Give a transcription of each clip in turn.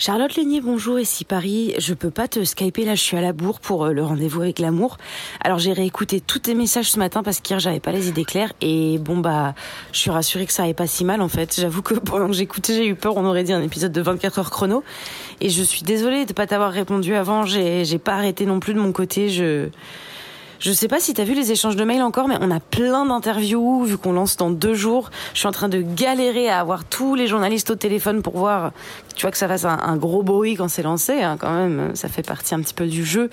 Charlotte Lénier, bonjour, ici Paris. Je peux pas te skyper là, je suis à la bourre pour euh, le rendez-vous avec l'amour. Alors j'ai réécouté tous tes messages ce matin parce qu'hier j'avais pas les idées claires et bon bah je suis rassurée que ça allait pas si mal en fait. J'avoue que pendant que j'écoutais j'ai eu peur, on aurait dit un épisode de 24 heures chrono et je suis désolée de pas t'avoir répondu avant. J'ai pas arrêté non plus de mon côté. Je je sais pas si t'as vu les échanges de mails encore, mais on a plein d'interviews vu qu'on lance dans deux jours. Je suis en train de galérer à avoir tous les journalistes au téléphone pour voir, tu vois, que ça fasse un, gros bruit quand c'est lancé. Hein, quand même, ça fait partie un petit peu du jeu.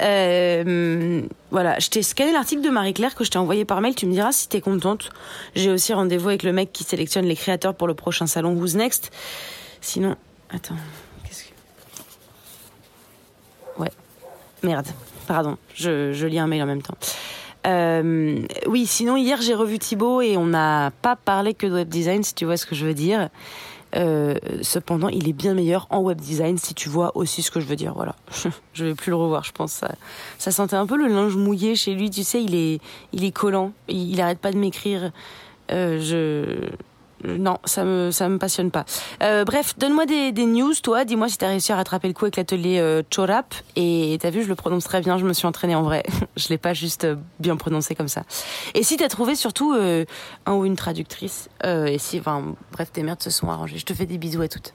Euh, voilà, je t'ai scanné l'article de Marie-Claire que je t'ai envoyé par mail? Tu me diras si t'es contente. J'ai aussi rendez-vous avec le mec qui sélectionne les créateurs pour le prochain salon Who's Next. Sinon, attends, merde. Pardon, je, je lis un mail en même temps. Euh, oui, sinon hier j'ai revu Thibaut et on n'a pas parlé que de web design, si tu vois ce que je veux dire. Euh, cependant, il est bien meilleur en web design, si tu vois aussi ce que je veux dire. Voilà, je vais plus le revoir, je pense. Ça, ça sentait un peu le linge mouillé chez lui. Tu sais, il est, il est collant. Il, arrête pas de m'écrire. Euh, je non, ça me ça me passionne pas. Euh, bref, donne-moi des, des news, toi. Dis-moi si t'as réussi à rattraper le coup avec l'atelier euh, Chorap. Et t'as vu, je le prononce très bien. Je me suis entraînée en vrai. je l'ai pas juste euh, bien prononcé comme ça. Et si t'as trouvé surtout euh, un ou une traductrice, euh, et si, enfin, bref, tes merdes se sont arrangées. Je te fais des bisous à toutes.